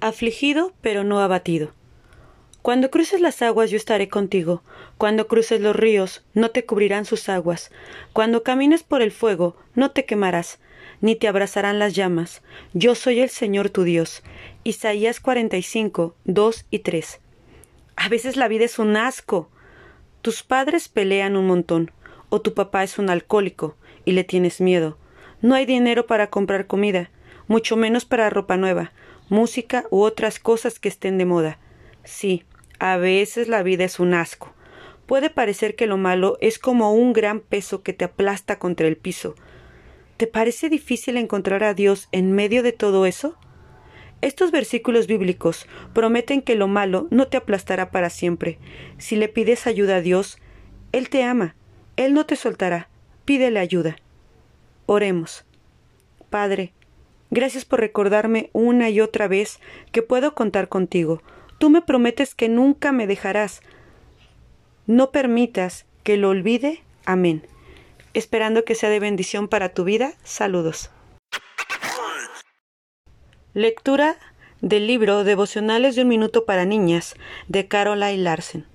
Afligido, pero no abatido. Cuando cruces las aguas yo estaré contigo, cuando cruces los ríos no te cubrirán sus aguas, cuando camines por el fuego no te quemarás, ni te abrazarán las llamas. Yo soy el Señor tu Dios. Isaías 45, 2 y 3. A veces la vida es un asco. Tus padres pelean un montón, o tu papá es un alcohólico y le tienes miedo. No hay dinero para comprar comida, mucho menos para ropa nueva, música u otras cosas que estén de moda. Sí, a veces la vida es un asco. Puede parecer que lo malo es como un gran peso que te aplasta contra el piso. ¿Te parece difícil encontrar a Dios en medio de todo eso? Estos versículos bíblicos prometen que lo malo no te aplastará para siempre. Si le pides ayuda a Dios, Él te ama, Él no te soltará. Pídele ayuda. Oremos. Padre, gracias por recordarme una y otra vez que puedo contar contigo. Tú me prometes que nunca me dejarás. No permitas que lo olvide. Amén. Esperando que sea de bendición para tu vida. Saludos. Lectura del libro Devocionales de un minuto para niñas de Caroline Larsen.